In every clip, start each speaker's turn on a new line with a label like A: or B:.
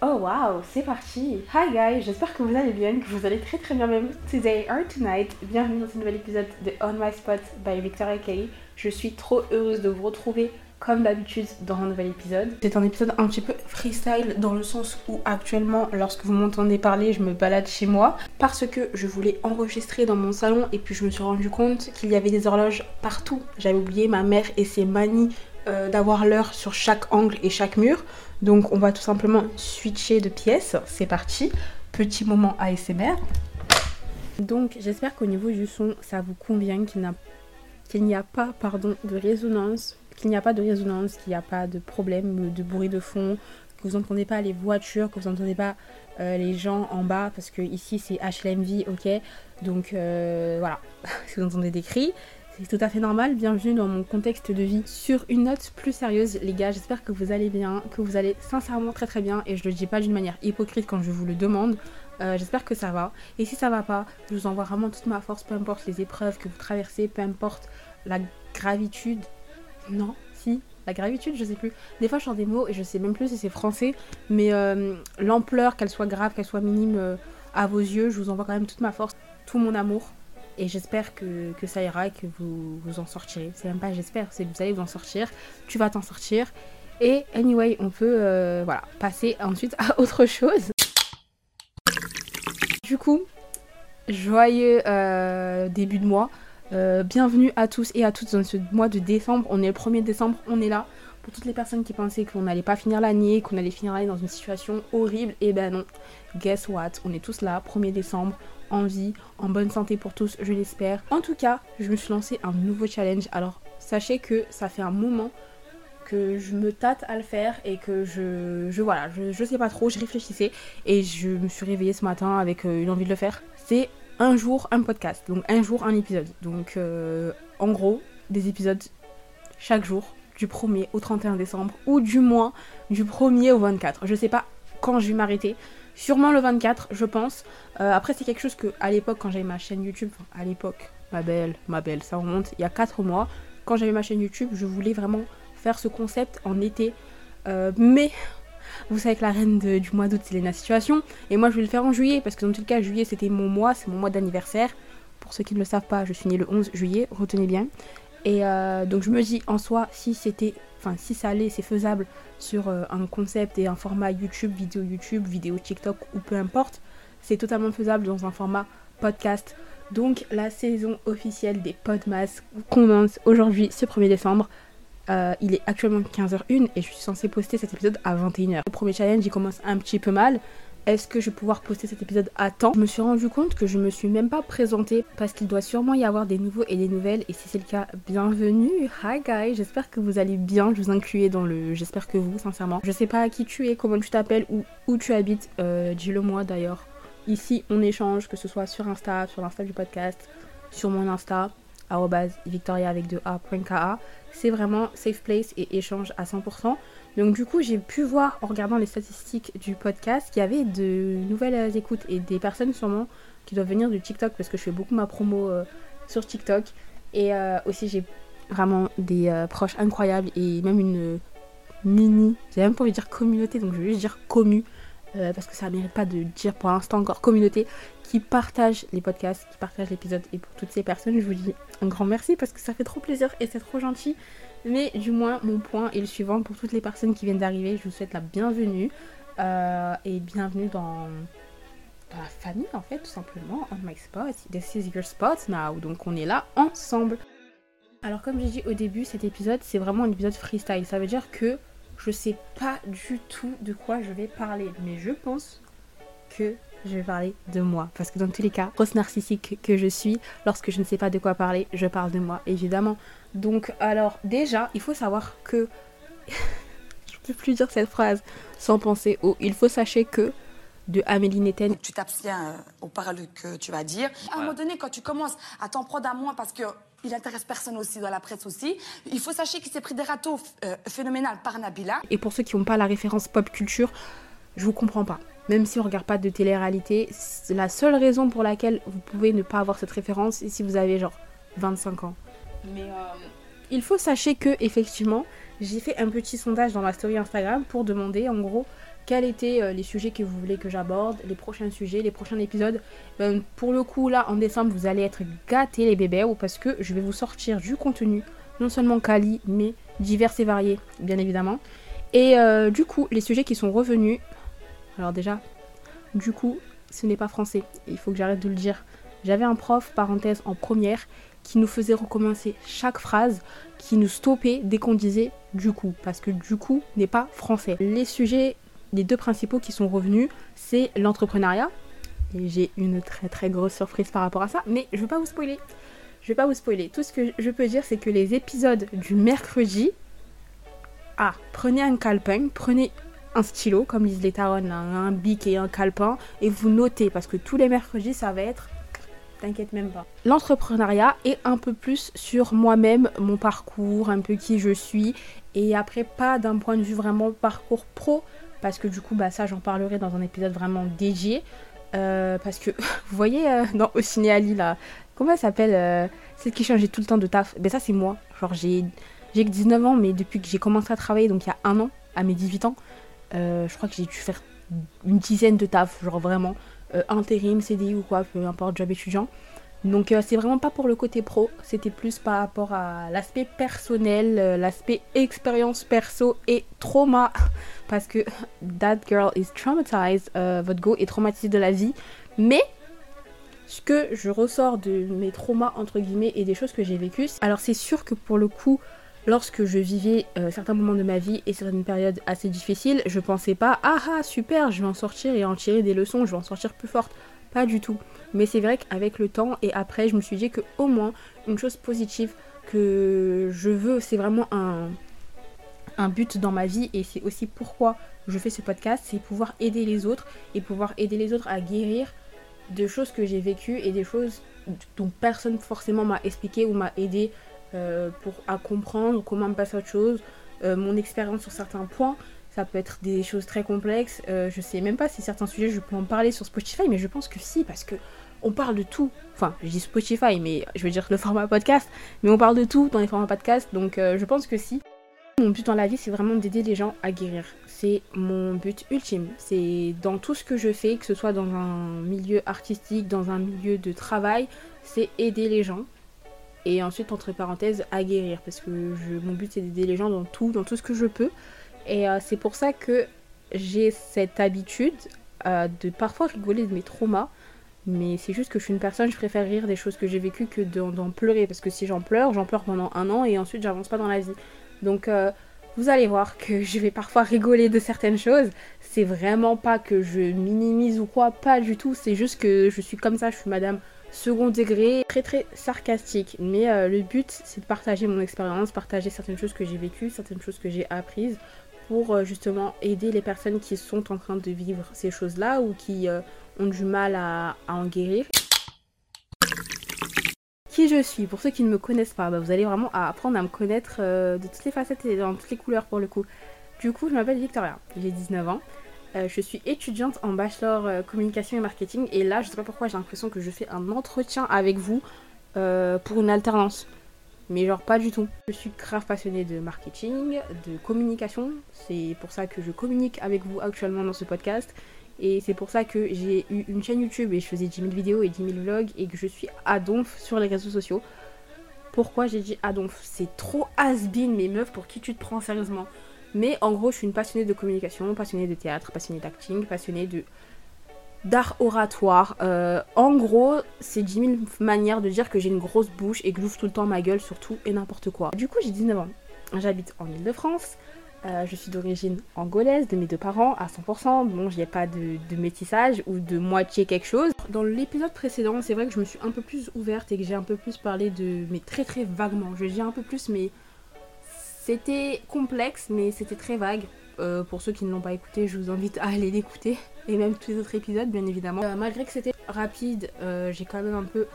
A: Oh wow, c'est parti. Hi guys, j'espère que vous allez bien, que vous allez très très bien. Même. Today or tonight, bienvenue dans ce nouvel épisode de On My Spot by Victoria Kay. Je suis trop heureuse de vous retrouver comme d'habitude dans un nouvel épisode. C'est un épisode un petit peu freestyle dans le sens où actuellement lorsque vous m'entendez parler je me balade chez moi parce que je voulais enregistrer dans mon salon et puis je me suis rendu compte qu'il y avait des horloges partout. J'avais oublié ma mère et ses manies euh, d'avoir l'heure sur chaque angle et chaque mur. Donc on va tout simplement switcher de pièce. C'est parti. Petit moment ASMR. Donc j'espère qu'au niveau du son ça vous convient qu'il n'y a pas pardon, de résonance qu'il n'y a pas de résonance, qu'il n'y a pas de problème de bruit de fond, que vous n'entendez pas les voitures, que vous n'entendez pas euh, les gens en bas, parce que ici c'est HLMV, ok Donc euh, voilà, si vous entendez des cris, c'est tout à fait normal. Bienvenue dans mon contexte de vie. Sur une note plus sérieuse, les gars, j'espère que vous allez bien, que vous allez sincèrement très très bien, et je le dis pas d'une manière hypocrite quand je vous le demande. Euh, j'espère que ça va. Et si ça va pas, je vous envoie vraiment toute ma force, peu importe les épreuves que vous traversez, peu importe la gravitude non, si, la gravitude, je sais plus. Des fois, je sors des mots et je sais même plus si c'est français, mais euh, l'ampleur, qu'elle soit grave, qu'elle soit minime euh, à vos yeux, je vous envoie quand même toute ma force, tout mon amour. Et j'espère que, ça ira et que vous vous en sortirez. C'est même pas j'espère, c'est que vous allez vous en sortir. Tu vas t'en sortir. Et anyway, on peut euh, voilà, passer ensuite à autre chose. Du coup, joyeux début de mois. Euh, bienvenue à tous et à toutes dans ce mois de décembre. On est le 1er décembre, on est là. Pour toutes les personnes qui pensaient qu'on n'allait pas finir l'année, qu'on allait finir l'année dans une situation horrible, et eh ben non. Guess what? On est tous là, 1er décembre, en vie, en bonne santé pour tous, je l'espère. En tout cas, je me suis lancé un nouveau challenge. Alors, sachez que ça fait un moment que je me tâte à le faire et que je, je voilà, je, sais pas trop, je réfléchissais et je me suis réveillée ce matin avec euh, une envie de le faire. C'est un jour un podcast, donc un jour un épisode. Donc euh, en gros, des épisodes chaque jour, du 1er au 31 décembre, ou du moins du 1er au 24. Je sais pas quand je vais m'arrêter. Sûrement le 24, je pense. Euh, après, c'est quelque chose que, à l'époque, quand j'avais ma chaîne YouTube, à l'époque, ma belle, ma belle, ça remonte, il y a 4 mois, quand j'avais ma chaîne YouTube, je voulais vraiment faire ce concept en été. Euh, mais vous savez que la reine du mois d'août, c'est la Situation. Et moi, je vais le faire en juillet, parce que dans tout cas, juillet, c'était mon mois, c'est mon mois d'anniversaire. Pour ceux qui ne le savent pas, je suis née le 11 juillet, retenez bien. Et euh, donc, je me dis, en soi, si c'était, enfin, si ça allait, c'est faisable sur euh, un concept et un format YouTube, vidéo YouTube, vidéo TikTok ou peu importe, c'est totalement faisable dans un format podcast. Donc, la saison officielle des Podmas commence aujourd'hui, ce 1er décembre. Euh, il est actuellement 15h01 et je suis censée poster cet épisode à 21h. Le premier challenge, il commence un petit peu mal. Est-ce que je vais pouvoir poster cet épisode à temps? Je me suis rendu compte que je me suis même pas présentée parce qu'il doit sûrement y avoir des nouveaux et des nouvelles. Et si c'est le cas, bienvenue. Hi guys, j'espère que vous allez bien. Je vous incluais dans le. J'espère que vous, sincèrement. Je sais pas qui tu es, comment tu t'appelles ou où tu habites. Euh, dis-le moi d'ailleurs. Ici, on échange, que ce soit sur Insta, sur l'Insta du podcast, sur mon Insta, victoria avec 2 a.ka c'est vraiment safe place et échange à 100%. Donc du coup, j'ai pu voir en regardant les statistiques du podcast qu'il y avait de nouvelles écoutes et des personnes sûrement qui doivent venir du TikTok parce que je fais beaucoup ma promo euh, sur TikTok. Et euh, aussi, j'ai vraiment des euh, proches incroyables et même une mini, j'ai même pas envie de dire communauté, donc je vais juste dire commu. Parce que ça ne mérite pas de dire pour l'instant encore communauté qui partage les podcasts, qui partage l'épisode. Et pour toutes ces personnes, je vous dis un grand merci parce que ça fait trop plaisir et c'est trop gentil. Mais du moins, mon point est le suivant. Pour toutes les personnes qui viennent d'arriver, je vous souhaite la bienvenue. Euh, et bienvenue dans, dans, la famille, en fait, tout simplement. On my spot. This is your spot now. Donc, on est là ensemble. Alors, comme j'ai dit au début, cet épisode, c'est vraiment un épisode freestyle. Ça veut dire que je sais pas du tout de quoi je vais parler. Mais je pense que je vais parler de moi. Parce que dans tous les cas, grosse narcissique que je suis, lorsque je ne sais pas de quoi parler, je parle de moi, évidemment. Donc, alors, déjà, il faut savoir que. je peux plus dire cette phrase sans penser au. Il faut sachez que de Amélie Netten.
B: Tu t'abstiens euh, aux paroles que tu vas dire. À un moment donné, quand tu commences à t'en prendre à moi parce que il intéresse personne aussi dans la presse aussi. Il faut sachez qu'il s'est pris des râteaux euh, phénoménales par Nabila.
A: Et pour ceux qui n'ont pas la référence pop culture, je vous comprends pas même si on regarde pas de télé-réalité, la seule raison pour laquelle vous pouvez ne pas avoir cette référence, c'est si vous avez genre 25 ans. Mais euh, il faut sachez que effectivement, j'ai fait un petit sondage dans ma story Instagram pour demander en gros quels étaient euh, les sujets que vous voulez que j'aborde, les prochains sujets, les prochains épisodes. Euh, pour le coup, là, en décembre, vous allez être gâtés les bébés, parce que je vais vous sortir du contenu, non seulement quali, mais divers et variés, bien évidemment. Et du coup, les sujets qui sont revenus, alors déjà, du coup, ce n'est pas français. Il faut que j'arrête de le dire. J'avais un prof, parenthèse, en première, qui nous faisait recommencer chaque phrase, qui nous stoppait dès qu'on disait du coup, parce que du coup n'est pas français. Les sujets, les deux principaux qui sont revenus, c'est l'entrepreneuriat. Et j'ai une très très grosse surprise par rapport à ça, mais je ne vais pas vous spoiler. Je vais pas vous spoiler. Tout ce que je peux dire, c'est que les épisodes du mercredi, ah, prenez un calepin, prenez un stylo, comme disent les taronnes, un bic et un calepin, et vous notez, parce que tous les mercredis, ça va être... T'inquiète même pas. L'entrepreneuriat est un peu plus sur moi-même, mon parcours, un peu qui je suis, et après pas d'un point de vue vraiment parcours pro, parce que du coup, bah ça j'en parlerai dans un épisode vraiment dédié. Euh, parce que, vous voyez, euh, dans Au Ali, là, comment elle s'appelle euh, Celle qui changeait tout le temps de taf? Ben ça, c'est moi. Genre, j'ai que 19 ans, mais depuis que j'ai commencé à travailler, donc il y a un an, à mes 18 ans, euh, je crois que j'ai dû faire une dizaine de taf, genre vraiment intérim, CDI ou quoi, peu importe, job étudiant. Donc euh, c'est vraiment pas pour le côté pro, c'était plus par rapport à l'aspect personnel, l'aspect expérience perso et trauma. Parce que that girl is traumatized, votre go est traumatisé de la vie. Mais ce que je ressors de mes traumas entre guillemets et des choses que j'ai vécues, alors c'est sûr que pour le coup, lorsque je vivais euh, certains moments de ma vie et certaines périodes assez difficiles, je pensais pas ah ah super, je vais en sortir et en tirer des leçons, je vais en sortir plus forte. Du tout. Mais c'est vrai qu'avec le temps et après, je me suis dit que au moins une chose positive que je veux, c'est vraiment un, un but dans ma vie et c'est aussi pourquoi je fais ce podcast, c'est pouvoir aider les autres et pouvoir aider les autres à guérir de choses que j'ai vécues et des choses dont personne forcément m'a expliqué ou m'a aidé euh, pour à comprendre comment me passe autre chose, euh, mon expérience sur certains points. Ça peut être des choses très complexes. Euh, je sais même pas si certains sujets je peux en parler sur Spotify, mais je pense que si, parce que on parle de tout. Enfin, je dis Spotify, mais je veux dire le format podcast, mais on parle de tout dans les formats podcast, donc je pense que si. Mon but dans la vie, c'est vraiment d'aider les gens à guérir. C'est mon but ultime. C'est dans tout ce que je fais, que ce soit dans un milieu artistique, dans un milieu de travail, c'est aider les gens et ensuite entre parenthèses à guérir parce que mon but c'est d'aider les gens dans tout, dans tout ce que je peux et euh, c'est pour ça que j'ai cette habitude euh, de parfois rigoler de mes traumas mais c'est juste que je suis une personne, je préfère rire des choses que j'ai vécues que d'en pleurer parce que si j'en pleure, j'en pleure pendant un an et ensuite j'avance pas dans la vie. Donc euh, vous allez voir que je vais parfois rigoler de certaines choses. C'est vraiment pas que je minimise ou quoi, pas du tout. C'est juste que je suis comme ça, je suis madame second degré, très très sarcastique. Mais le but, c'est de partager mon expérience, partager certaines choses que j'ai vécues, certaines choses que j'ai apprises pour euh, justement aider les personnes qui sont en train de vivre ces choses-là ou qui euh, ont du mal à, en guérir. Qui je suis? Pour ceux qui ne me connaissent pas, bah, vous allez vraiment apprendre à me connaître de toutes les facettes et dans toutes les couleurs pour le coup. Du coup, je m'appelle Victoria, j'ai 19 ans. Euh, je suis étudiante en bachelor euh, communication et marketing et là je sais pas pourquoi j'ai l'impression que je fais un entretien avec vous euh, pour une alternance. Mais genre pas du tout. Je suis grave passionnée de marketing, de communication. C'est pour ça que je communique avec vous actuellement dans ce podcast. Et c'est pour ça que j'ai eu une chaîne YouTube et je faisais 10 000 vidéos et 10 000 vlogs et que je suis à sur les réseaux sociaux. Pourquoi j'ai dit à donf? C'est trop has-been mes meufs pour qui tu te prends sérieusement. Mais en gros, je suis une passionnée de communication, passionnée de théâtre, passionnée d'acting, passionnée de d'art oratoire. Euh, en gros, c'est 10 000 manières de dire que j'ai une grosse bouche et que j'ouvre tout le temps ma gueule sur tout et n'importe quoi. Du coup, j'ai 19 ans. J'habite en Ile-de-France. Euh, je suis d'origine angolaise, de mes deux parents, à 100%. Bon, n'y a pas de, métissage ou de moitié quelque chose. Dans l'épisode précédent, c'est vrai que je me suis un peu plus ouverte et que j'ai un peu plus parlé de... Mais très très vaguement. Je dis un peu plus, mais c'était complexe, mais c'était très vague. Euh, pour ceux qui ne l'ont pas écouté, je vous invite à aller l'écouter. Et même tous les autres épisodes, bien évidemment. Euh, malgré que c'était rapide, euh, j'ai quand même un peu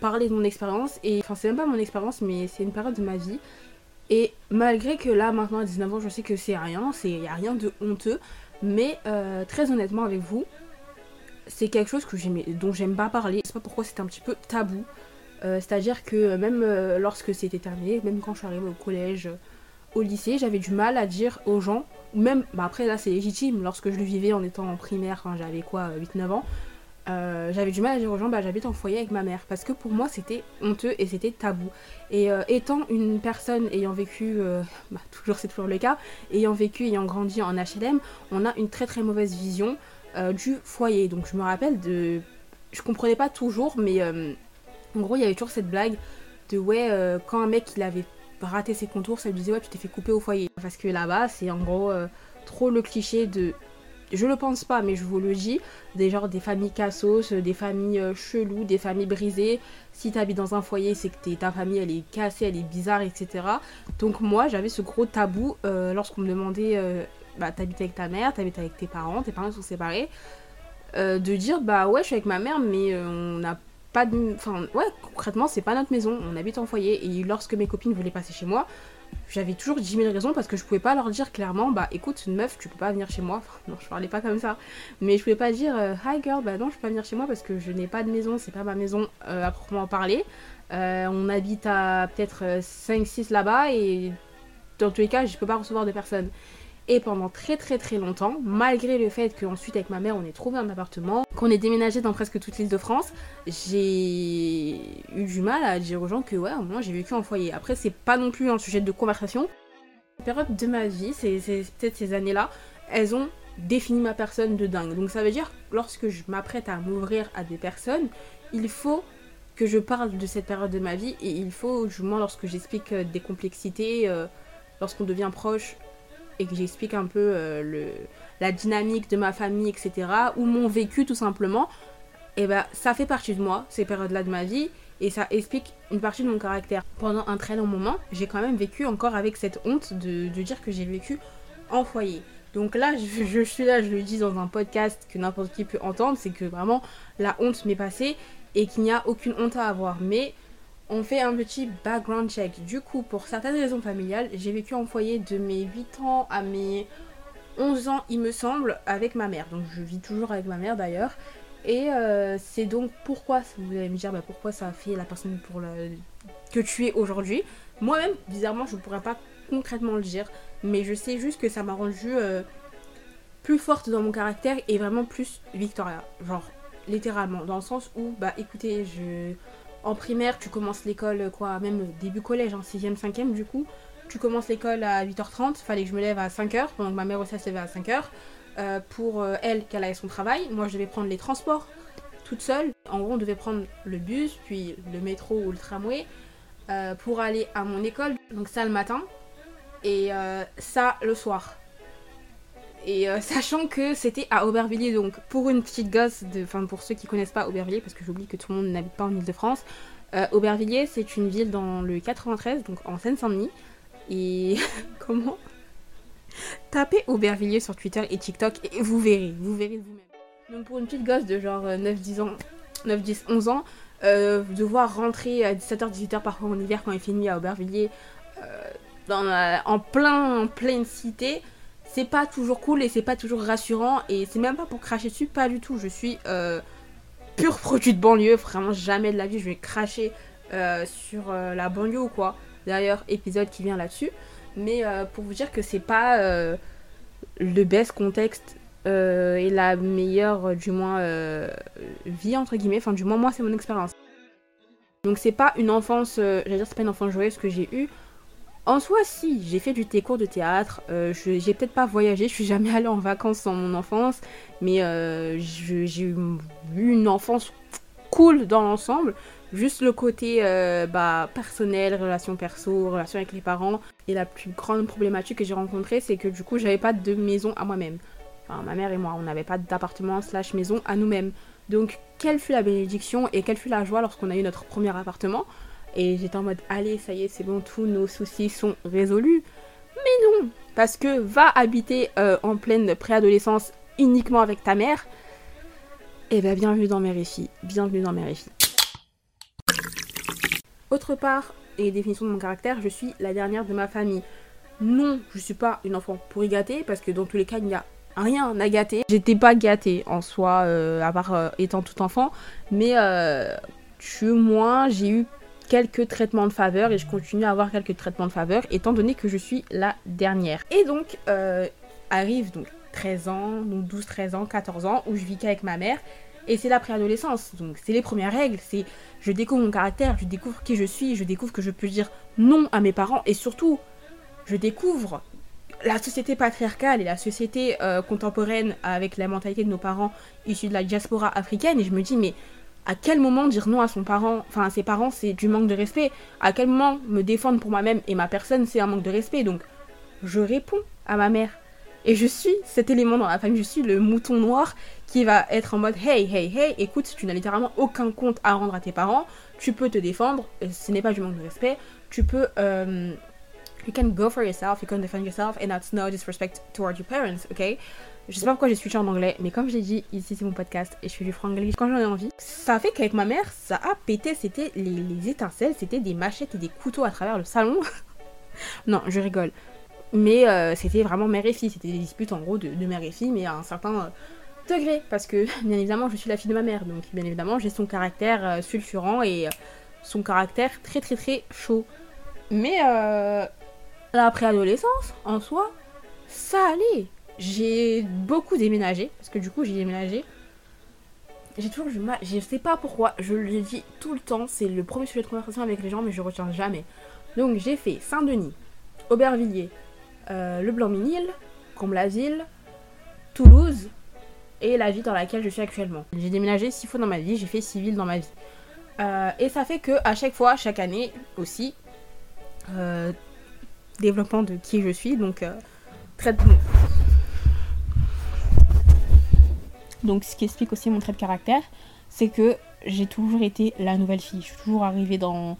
A: parlé de mon expérience. Et enfin, c'est même pas mon expérience, mais c'est une période de ma vie. Et malgré que là, maintenant, à 19 ans, je sais que c'est rien, il n'y a rien de honteux. Mais très honnêtement avec vous, c'est quelque chose que dont j'aime pas parler. Je sais pas pourquoi c'est un petit peu tabou. C'est-à-dire que même lorsque c'était terminé, même quand je suis arrivée au collège, au lycée, j'avais du mal à dire aux gens, même, bah après là c'est légitime, lorsque je le vivais en étant en primaire, quand j'avais quoi, 8-9 ans, euh, j'avais du mal à dire aux gens bah j'habite en foyer avec ma mère. Parce que pour moi c'était honteux et c'était tabou. Et euh, étant une personne ayant vécu euh, bah, toujours c'est toujours le cas ayant vécu ayant grandi en HLM on a une très très mauvaise vision du foyer. Donc je me rappelle de je comprenais pas toujours mais en gros il y avait toujours cette blague de ouais quand un mec il avait raté ses contours ça lui disait ouais tu t'es fait couper au foyer parce que là-bas c'est en gros trop le cliché de je le pense pas, mais je vous le dis, des genres des familles cassos, des familles euh, cheloues, des familles brisées. Si tu habites dans un foyer, c'est que ta famille elle est cassée, elle est bizarre, etc. Donc moi j'avais ce gros tabou euh, lorsqu'on me demandait, euh, bah t'habites avec ta mère, t'habites avec tes parents, tes parents sont séparés, de dire bah ouais je suis avec ma mère, mais on n'a de, enfin ouais concrètement c'est pas notre maison, on habite en foyer. Et lorsque mes copines voulaient passer chez moi, j'avais toujours 10 000 raisons parce que je pouvais pas leur dire clairement bah écoute une meuf tu peux pas venir chez moi. Non je parlais pas comme ça. Mais je pouvais pas dire euh, hi girl bah non je peux pas venir chez moi parce que je n'ai pas de maison c'est pas ma maison euh, à proprement parler. Euh, on habite à peut-être 5-6 là-bas et dans tous les cas je peux pas recevoir de personnes et pendant très très très longtemps, malgré le fait qu'ensuite avec ma mère on ait trouvé un appartement, qu'on ait déménagé dans presque toute l'île de France, j'ai eu du mal à dire aux gens que ouais, au moins j'ai vécu en foyer. Après c'est pas non plus un sujet de conversation. La période de ma vie, c'est peut-être ces années-là, elles ont défini ma personne de dingue. Donc ça veut dire lorsque je m'apprête à m'ouvrir à des personnes, il faut que je parle de cette période de ma vie et il faut, moins lorsque j'explique euh, des complexités, euh, lorsqu'on devient proche, et que j'explique un peu euh, le, la dynamique de ma famille, etc., ou mon vécu tout simplement, et eh ben ça fait partie de moi, ces périodes-là de ma vie, et ça explique une partie de mon caractère. Pendant un très long moment, j'ai quand même vécu encore avec cette honte de, dire que j'ai vécu en foyer. Donc là, je, je, suis là, je le dis dans un podcast que n'importe qui peut entendre, c'est que vraiment la honte m'est passée et qu'il n'y a aucune honte à avoir. Mais on fait un petit background check. Du coup, pour certaines raisons familiales, j'ai vécu en foyer de mes 8 ans à mes 11 ans, il me semble, avec ma mère. Donc je vis toujours avec ma mère d'ailleurs. Et euh, c'est donc pourquoi, vous allez me dire bah, pourquoi ça a fait la personne pour que tu es aujourd'hui. Moi-même, bizarrement, je ne pourrais pas concrètement le dire. Mais je sais juste que ça m'a rendue euh, plus forte dans mon caractère et vraiment plus Victoria. Genre, littéralement. Dans le sens où, bah écoutez, je en primaire, tu commences l'école, quoi, même début collège, en 6ème, 5ème, du coup. Tu commences l'école à 8h30, fallait que je me lève à 5h, donc ma mère aussi se levait à 5h. Euh, pour euh, elle, qu'elle aille son travail, moi je devais prendre les transports toute seule. En gros, on devait prendre le bus, puis le métro ou le tramway euh, pour aller à mon école. Donc ça le matin et ça le soir. Et euh, sachant que c'était à Aubervilliers, donc pour une petite gosse, enfin pour ceux qui connaissent pas Aubervilliers, parce que j'oublie que tout le monde n'habite pas en Ile-de-France, euh, Aubervilliers c'est une ville dans le 93, donc en Seine-Saint-Denis. Et comment? Tapez Aubervilliers sur Twitter et TikTok et vous verrez, vous verrez vous-même. Donc pour une petite gosse de genre 9-10 euh, ans, 9, 10, 11 ans, devoir rentrer à 17h, 18h parfois en hiver quand il fait nuit à Aubervilliers, dans en, plein, en pleine cité, c'est pas toujours cool et c'est pas toujours rassurant et c'est même pas pour cracher dessus, pas du tout. Je suis euh, pur produit de banlieue, vraiment jamais de la vie je vais cracher euh, sur euh, la banlieue ou quoi. D'ailleurs, épisode qui vient là-dessus. Mais pour vous dire que c'est pas le best contexte et la meilleure, du moins, vie entre guillemets. Enfin, du moins, moi, c'est mon expérience. Donc, c'est pas une enfance, j'allais dire, c'est pas une enfance joyeuse que j'ai eue. En soi, si, j'ai fait du cours de théâtre, euh, j'ai peut-être pas voyagé, je suis jamais allée en vacances dans mon enfance, mais euh, j'ai eu une enfance cool dans l'ensemble. Juste le côté euh, bah, personnel, relation perso, relation avec les parents. Et la plus grande problématique que j'ai rencontrée, c'est que du coup, j'avais pas de maison à moi-même. Enfin, ma mère et moi, on n'avait pas d'appartement slash maison à nous-mêmes. Donc, quelle fut la bénédiction et quelle fut la joie lorsqu'on a eu notre premier appartement? Et j'étais en mode, allez, ça y est, c'est bon, tous nos soucis sont résolus. Mais non, parce que va habiter euh, en pleine préadolescence uniquement avec ta mère. Et eh bien, bienvenue dans mes récits. Bienvenue dans mes récits. Autre part, et définition de mon caractère, je suis la dernière de ma famille. Non, je suis pas une enfant pourri gâtée, parce que dans tous les cas, il n'y a rien n'a gâté. J'étais pas gâtée en soi, euh, à part euh, étant tout enfant, mais euh, tu moins j'ai eu quelques traitements de faveur et je continue à avoir quelques traitements de faveur étant donné que je suis la dernière. Et donc arrive donc 13 ans, donc 12, 13 ans, 14 ans où je vis qu'avec ma mère et c'est la préadolescence. Donc c'est les premières règles, c'est je découvre mon caractère, je découvre qui je suis, je découvre que je peux dire non à mes parents et surtout je découvre la société patriarcale et la société euh, contemporaine avec la mentalité de nos parents issus de la diaspora africaine et je me dis mais à quel moment dire non à son parent, à ses parents c'est du manque de respect, à quel moment me défendre pour moi-même et ma personne c'est un manque de respect? Donc je réponds à ma mère. Et je suis cet élément dans la famille, je suis le mouton noir qui va être en mode hey hey hey écoute tu n'as littéralement aucun compte à rendre à tes parents, tu peux te défendre, ce n'est pas du manque de respect, tu peux euh, you can go for yourself, you can defend yourself, and that's no disrespect towards your parents, ok? Je sais pas pourquoi j'ai switché en anglais, mais comme j'ai dit, ici c'est mon podcast et je fais du franglais quand j'en ai envie. Ça fait qu'avec ma mère, ça a pété, c'était les, étincelles, c'était des machettes et des couteaux à travers le salon. non, je rigole. Mais euh, c'était vraiment mère et fille, c'était des disputes en gros de, mère et fille, mais à un certain euh, degré, parce que bien évidemment je suis la fille de ma mère, donc bien évidemment j'ai son caractère euh, sulfurant et son caractère très très très chaud. Mais la préadolescence, en soi, ça allait. J'ai beaucoup déménagé, parce que du coup, j'ai déménagé. J'ai toujours mal, je sais pas pourquoi, je le dis tout le temps, c'est le premier sujet de conversation avec les gens, mais je retiens jamais. Donc, j'ai fait Saint-Denis, Aubervilliers, euh, Le Blanc-Minil, Toulouse et la ville dans laquelle je suis actuellement. J'ai déménagé six fois dans ma vie, j'ai fait six villes dans ma vie. Euh, et ça fait que à chaque fois, chaque année aussi, euh, développement de qui je suis. Donc, très... Donc, ce qui explique aussi mon trait de caractère, c'est que j'ai toujours été la nouvelle fille. Je suis toujours arrivée dans,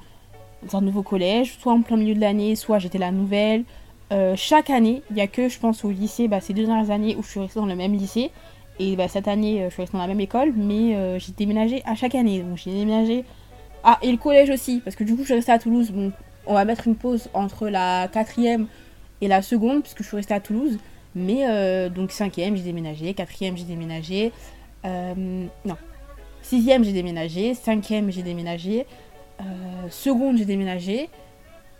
A: un nouveau collège, soit en plein milieu de l'année, soit j'étais la nouvelle. Euh, chaque année, il n'y a que, je pense, au lycée, bah, ces deux dernières années où je suis restée dans le même lycée. Et bah, cette année, euh, je suis restée dans la même école, mais j'ai déménagé à chaque année. Donc j'ai déménagé. Ah, et le collège aussi, parce que du coup, je suis restée à Toulouse. Bon, on va mettre une pause entre la quatrième et la seconde, puisque je suis restée à Toulouse. Mais euh, donc cinquième, j'ai déménagé. Quatrième, j'ai déménagé. Euh, non. Sixième, j'ai déménagé. Cinquième, j'ai déménagé. Euh, seconde, j'ai déménagé.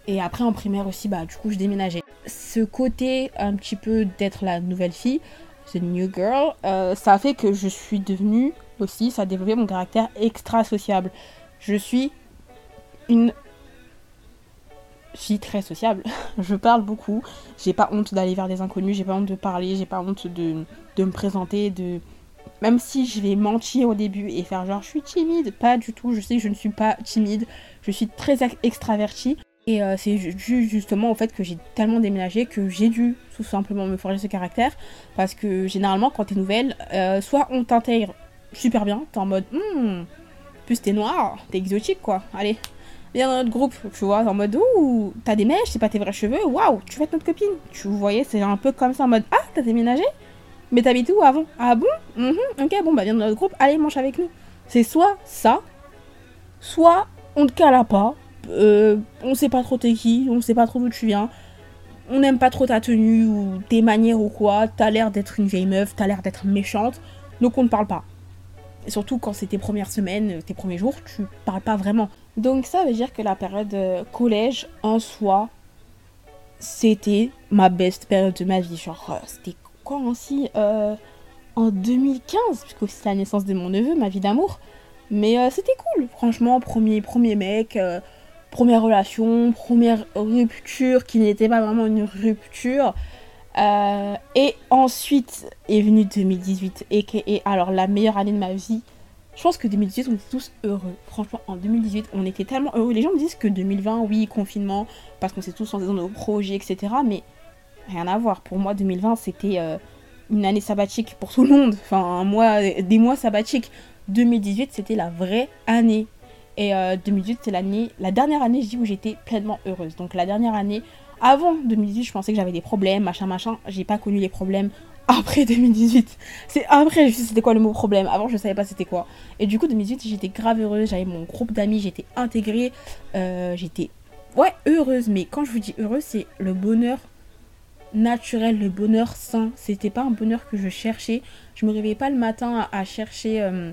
A: Et après, en primaire aussi, bah, du coup, je déménageais. Ce côté un petit peu d'être la nouvelle fille, the new girl, ça a fait que je suis devenue aussi, ça a développé mon caractère extra sociable. Je suis une suis très sociable, je parle beaucoup, j'ai pas honte d'aller vers des inconnus, j'ai pas honte de parler, j'ai pas honte de, me présenter, de... Même si je vais mentir au début et faire genre je suis timide, pas du tout, je sais que je ne suis pas timide, je suis très extravertie. Et euh, c'est juste justement au fait que j'ai tellement déménagé que j'ai dû tout simplement me forger ce caractère. Parce que généralement, quand t'es nouvelle, euh, soit on t'intègre super bien, t'es en mode, hmm, plus t'es noir, t'es exotique quoi, allez, dans notre groupe, tu vois, en mode ouh, t'as des mèches, c'est pas tes vrais cheveux, waouh, tu vas être notre copine. Tu voyais, c'est un peu comme ça en mode ah, t'as déménagé? Mais t'habites où avant? Ah bon? Mhm, Ok, bon, bah viens dans notre groupe, allez, mange avec nous. C'est soit ça, soit on te cala pas, euh, on sait pas trop t'es qui, on sait pas trop d'où tu viens, on n'aime pas trop ta tenue ou tes manières ou quoi, t'as l'air d'être une vieille meuf, t'as l'air d'être méchante, donc on ne parle pas. Surtout quand c'est tes premières semaines, tes premiers jours, tu parles pas vraiment. Donc ça veut dire que la période euh, collège en soi, c'était ma best période de ma vie. Genre, euh, c'était quoi aussi euh, En 2015, puisque c'est la naissance de mon neveu, ma vie d'amour. Mais c'était cool, franchement, premier, premier mec, première relation, première rupture qui n'était pas vraiment une rupture. Et ensuite est venu 2018, et, et alors la meilleure année de ma vie, je pense que 2018, on était tous heureux. Franchement, en 2018, on était tellement heureux. Les gens me disent que 2020, oui, confinement, parce qu'on s'est tous lancés dans nos projets, etc. Mais rien à voir. Pour moi, 2020, c'était euh, une année sabbatique pour tout le monde. Enfin, des mois sabbatiques. 2018, c'était la vraie année. Et 2018, euh, c'est l'année, la dernière année, où j'étais pleinement heureuse. Donc la dernière année, avant 2018, je pensais que j'avais des problèmes, machin, machin. J'ai pas connu les problèmes après 2018. C'est après, je sais c'était quoi le mot problème. Avant, je savais pas c'était quoi. Et du coup, 2018, j'étais grave heureuse. J'avais mon groupe d'amis, j'étais intégrée. Euh, j'étais, ouais, heureuse. Mais quand je vous dis heureuse, c'est le bonheur naturel, le bonheur sain. C'était pas un bonheur que je cherchais. Je me réveillais pas le matin à, chercher euh,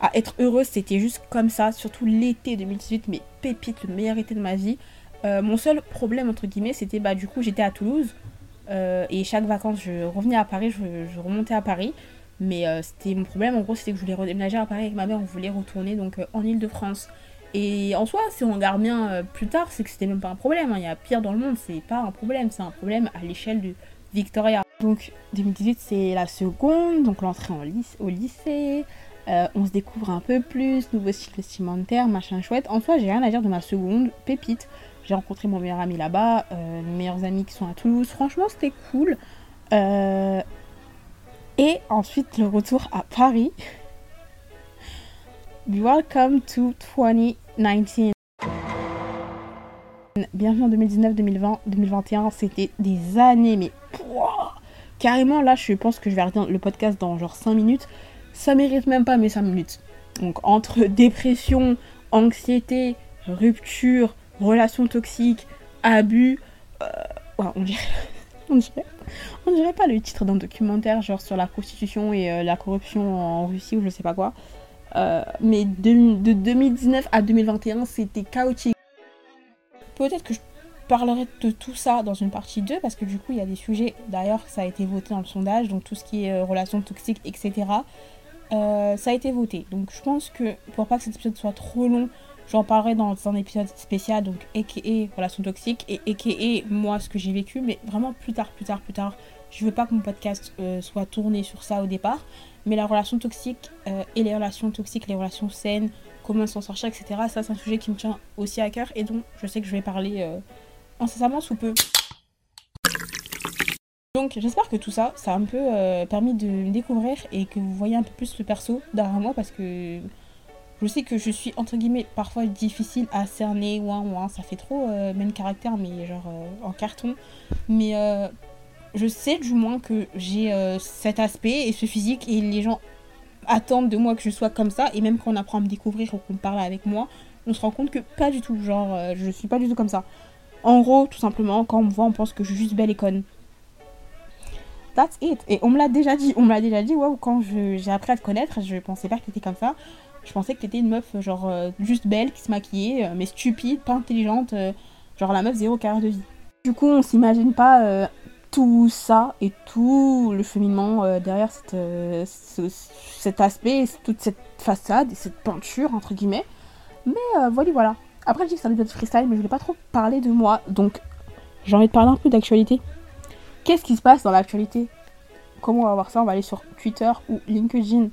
A: à être heureuse. C'était juste comme ça. Surtout l'été 2018, mais pépite, le meilleur été de ma vie. Euh, mon seul problème entre guillemets, c'était bah du coup j'étais à Toulouse euh, et chaque vacances je revenais à Paris, je, remontais à Paris. Mais c'était mon problème en gros, c'était que je voulais redéménager à Paris avec ma mère. On voulait retourner donc en Ile-de-France. Et en soi, si on regarde bien euh, plus tard, c'est que c'était même pas un problème. Hein. Il y a pire dans le monde, c'est pas un problème, c'est un problème à l'échelle du Victoria. Donc 2018, c'est la seconde, donc l'entrée au lycée. Euh, on se découvre un peu plus, nouveau cycle vestimentaire, machin chouette. En soi, j'ai rien à dire de ma seconde, pépite. J'ai rencontré mon meilleur ami là-bas, euh, mes meilleurs amis qui sont à Toulouse. Franchement, c'était cool. Et ensuite, le retour à Paris. Welcome to 2019. Bienvenue en 2019, 2020, 2021. C'était des années, mais carrément là, je pense que je vais arrêter le podcast dans genre 5 minutes. Ça mérite même pas mes 5 minutes. Donc, entre dépression, anxiété, rupture, relations toxiques, abus. Euh, on, dirait, on, dirait, on dirait pas le titre d'un documentaire genre sur la prostitution et euh, la corruption en Russie ou je sais pas quoi. Euh, mais de, 2019 à 2021, c'était chaotique. Peut-être que je parlerai de tout ça dans une partie 2 parce que du coup il y a des sujets, d'ailleurs ça a été voté dans le sondage, donc tout ce qui est relations toxiques, etc. Ça a été voté. Donc je pense que pour pas que cet épisode soit trop long, j'en parlerai dans un épisode spécial, donc a.k.a. relations toxiques et a.k.a. moi ce que j'ai vécu, mais vraiment plus tard, plus tard, plus tard. Je veux pas que mon podcast soit tourné sur ça au départ. Mais la relation toxique euh, et les relations toxiques, les relations saines, comment s'en sortir, etc. Ça, c'est un sujet qui me tient aussi à cœur et dont je sais que je vais parler euh, incessamment sous peu. Donc j'espère que tout ça, ça a un peu euh, permis de me découvrir et que vous voyez un peu plus le perso derrière moi parce que je sais que je suis entre guillemets parfois difficile à cerner, ouin ouin, ça fait trop même caractère mais genre en carton. Mais je sais du moins que j'ai euh, cet aspect et ce physique et les gens attendent de moi que je sois comme ça et même quand on apprend à me découvrir ou qu'on parle avec moi, on se rend compte que pas du tout, genre euh, je suis pas du tout comme ça. En gros, tout simplement, quand on me voit, on pense que je suis juste belle et conne. That's it. Et on me l'a déjà dit, on me l'a déjà dit, waouh, quand j'ai appris à te connaître, je pensais pas que t'étais comme ça. Je pensais que t'étais une meuf genre euh, juste belle, qui se maquillait, mais stupide, pas intelligente, genre la meuf zéro carrière de vie. Du coup, on s'imagine pas tout ça et tout le cheminement euh, derrière euh, cet aspect, toute cette façade et cette peinture entre guillemets. Mais euh, voilà, voilà. Après, je dis que c'est un épisode freestyle, mais je voulais pas trop parler de moi, donc j'ai envie de parler un peu d'actualité. Qu'est-ce qui se passe dans l'actualité? Comment on va voir ça? On va aller sur Twitter ou LinkedIn.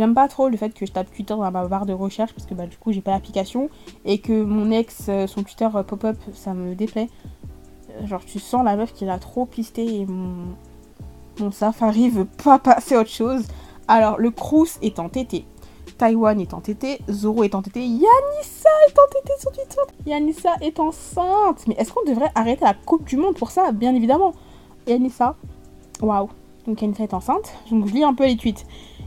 A: J'aime pas trop le fait que je tape Twitter dans ma barre de recherche parce que bah, du coup j'ai pas l'application et que mon ex, euh, son Twitter euh, pop-up, ça me déplaît. Euh, genre tu sens la meuf qui l'a trop pisté et mon, mon Safari veut pas passer autre chose. Alors le Crous est entêté. Taïwan est entêté, Zoro est entêté, Yanissa est entêté sur Twitter. Yanissa est enceinte. Mais est-ce qu'on devrait arrêter la Coupe du Monde pour ça? Bien évidemment. Yanissa, waouh. Donc Yanissa est enceinte. Donc je lis un peu les tweets.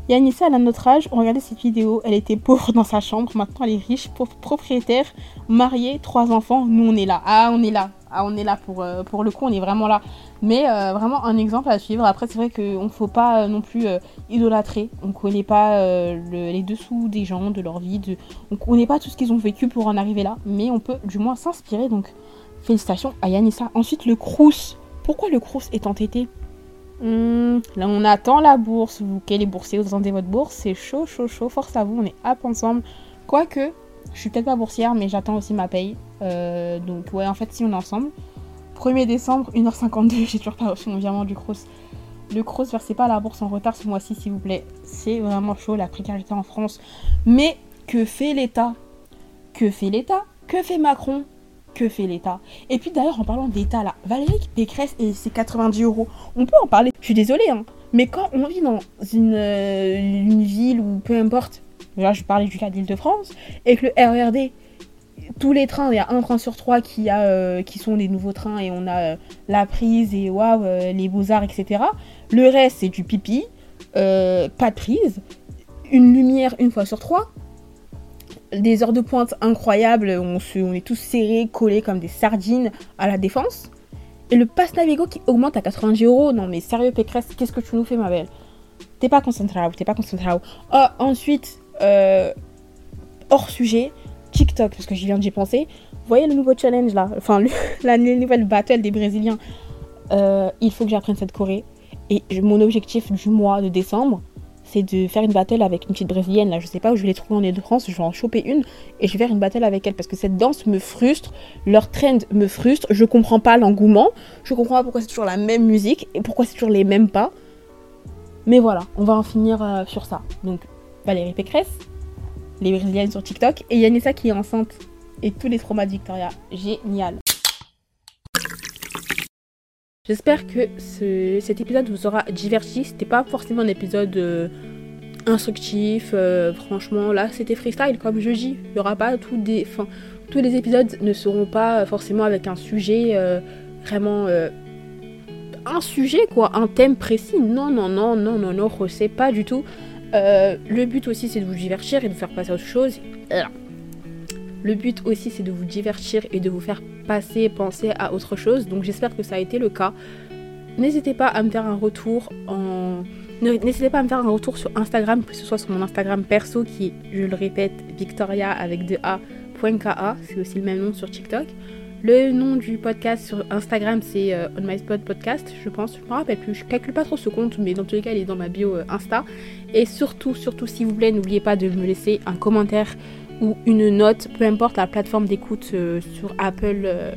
A: Yanissa, elle a notre âge, on regardait cette vidéo, elle était pauvre dans sa chambre, maintenant elle est riche, propriétaire, mariée, trois enfants, nous on est là. Ah, on est là. Ah, on est là pour, euh, pour le coup, on est vraiment là. Mais euh, vraiment un exemple à suivre. Après, c'est vrai qu'on ne faut pas euh, non plus idolâtrer. On ne connaît pas les dessous des gens, de leur vie. On ne connaît pas tout ce qu'ils ont vécu pour en arriver là. Mais on peut du moins s'inspirer. Donc, félicitations à Yanissa. Ensuite, le Crous. Pourquoi le Crous est entêté? Hmm, là, on attend la bourse. Vous qui les boursiers, vous attendez votre bourse. C'est chaud, chaud, chaud. Force à vous, on est up ensemble. Quoique, je suis peut-être pas boursière, mais j'attends aussi ma paye. Euh, donc, ouais, en fait, si on est ensemble. 1er décembre, 1h52, j'ai toujours pas reçu mon virement du Cross. Le Cross, versez pas la bourse en retard ce mois-ci, s'il vous plaît. C'est vraiment chaud, la précarité en France. Mais que fait l'État? Que fait l'État? Que fait Macron? Que fait l'État Et puis d'ailleurs, en parlant d'État, là, Valérie Pécresse et ses 90 euros, on peut en parler. Je suis désolée, hein, mais quand on vit dans une, euh, ville ou peu importe, là je parlais du cas d'Île-de-France, et que le RERD, tous les trains, il y a un train sur trois qui, euh, sont des nouveaux trains et on a euh, la prise et waouh, les beaux-arts, etc. Le reste, c'est du pipi, pas de prise, une lumière une fois sur trois. Des heures de pointe incroyables, on, on est tous serrés, collés comme des sardines à la défense. Et le pass Navigo qui augmente à 90 euros. Non mais sérieux Pécresse, qu'est-ce que tu nous fais ma belle? T'es pas concentré, t'es pas concentré. Oh, ensuite, euh, hors sujet, TikTok, parce que j'y viens d'y penser. Vous voyez le nouveau challenge là? Enfin, la nouvelle battle des Brésiliens. Euh, il faut que j'apprenne cette Corée. Et mon objectif du mois de décembre, c'est de faire une battle avec une petite brésilienne. Là, je sais pas où je vais les trouver en Ile-de-France, je vais en choper une et je vais faire une battle avec elle parce que cette danse me frustre, leur trend me frustre, je comprends pas l'engouement, je comprends pas pourquoi c'est toujours la même musique et pourquoi c'est toujours les mêmes pas. Mais voilà, on va en finir euh, sur ça. Donc, Valérie Pécresse, les brésiliennes sur TikTok et Yanissa qui est enceinte et tous les traumas de Victoria. Génial. J'espère que cet épisode vous aura diverti. C'était pas forcément un épisode euh, instructif. Euh, franchement, là, c'était freestyle, comme je dis. Il y aura pas tout des. Tous les épisodes ne seront pas forcément avec un sujet euh, vraiment. un sujet, quoi, un thème précis. Non, non, non, non, non, non, c'est pas du tout. le but aussi, c'est de vous divertir et de vous faire passer à autre chose. Le but aussi, c'est de vous divertir et de vous faire passer, penser à autre chose. Donc j'espère que ça a été le cas. N'hésitez pas à me faire un retour en... Pas à faire un retour sur Instagram, que ce soit sur mon Instagram perso qui est, je le répète, Victoria avec. C'est aussi le même nom sur TikTok. Le nom du podcast sur Instagram, c'est euh, On My Spot Podcast, je pense. Je me rappelle plus. Je calcule pas trop ce compte, mais dans tous les cas, il est dans ma bio euh, Insta. Et surtout, surtout, s'il vous plaît, n'oubliez pas de me laisser un commentaire ou une note, peu importe la plateforme d'écoute euh, sur Apple euh,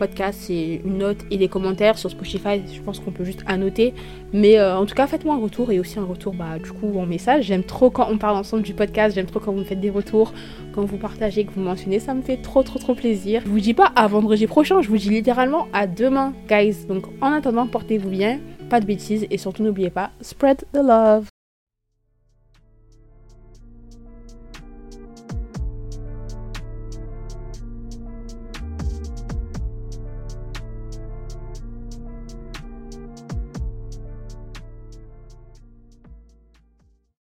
A: Podcast, c'est une note et des commentaires. Sur Spotify, je pense qu'on peut juste annoter. Mais euh, en tout cas, faites-moi un retour et aussi un retour bah, du coup en message. J'aime trop quand on parle ensemble du podcast, j'aime trop quand vous me faites des retours, quand vous partagez, que vous mentionnez, ça me fait trop trop trop plaisir. Je vous dis pas à vendredi prochain, je vous dis littéralement à demain, guys. Donc en attendant, portez-vous bien, pas de bêtises et surtout n'oubliez pas, spread the love.